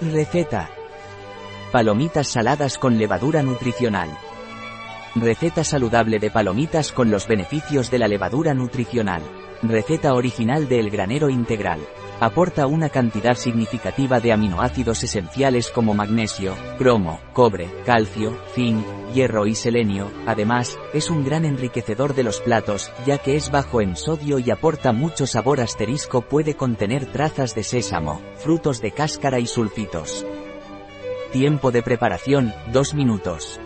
Receta. Palomitas saladas con levadura nutricional. Receta saludable de palomitas con los beneficios de la levadura nutricional. Receta original de El Granero Integral. Aporta una cantidad significativa de aminoácidos esenciales como magnesio, cromo, cobre, calcio, zinc, hierro y selenio. Además, es un gran enriquecedor de los platos, ya que es bajo en sodio y aporta mucho sabor asterisco. Puede contener trazas de sésamo, frutos de cáscara y sulfitos. Tiempo de preparación, 2 minutos.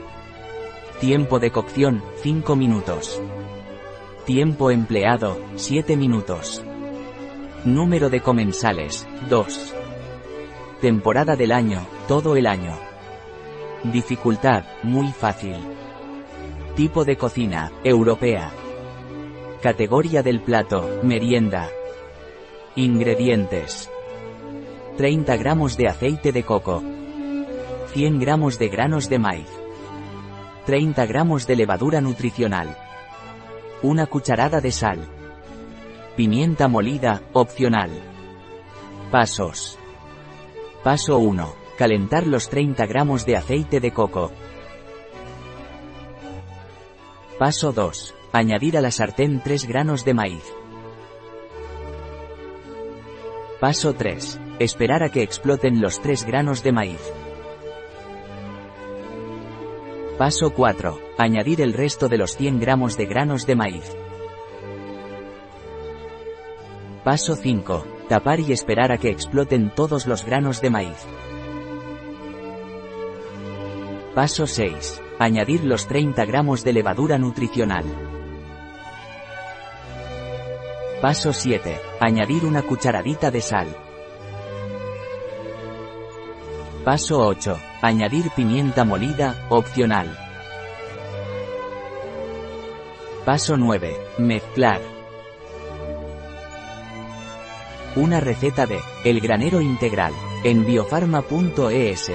Tiempo de cocción, 5 minutos. Tiempo empleado, 7 minutos. Número de comensales, 2. Temporada del año, todo el año. Dificultad, muy fácil. Tipo de cocina, europea. Categoría del plato, merienda. Ingredientes. 30 gramos de aceite de coco. 100 gramos de granos de maíz. 30 gramos de levadura nutricional. Una cucharada de sal. Pimienta molida, opcional. Pasos. Paso 1. Calentar los 30 gramos de aceite de coco. Paso 2. Añadir a la sartén 3 granos de maíz. Paso 3. Esperar a que exploten los 3 granos de maíz. Paso 4. Añadir el resto de los 100 gramos de granos de maíz. Paso 5. Tapar y esperar a que exploten todos los granos de maíz. Paso 6. Añadir los 30 gramos de levadura nutricional. Paso 7. Añadir una cucharadita de sal. Paso 8. Añadir pimienta molida, opcional. Paso 9. Mezclar. Una receta de El Granero Integral en biofarma.es.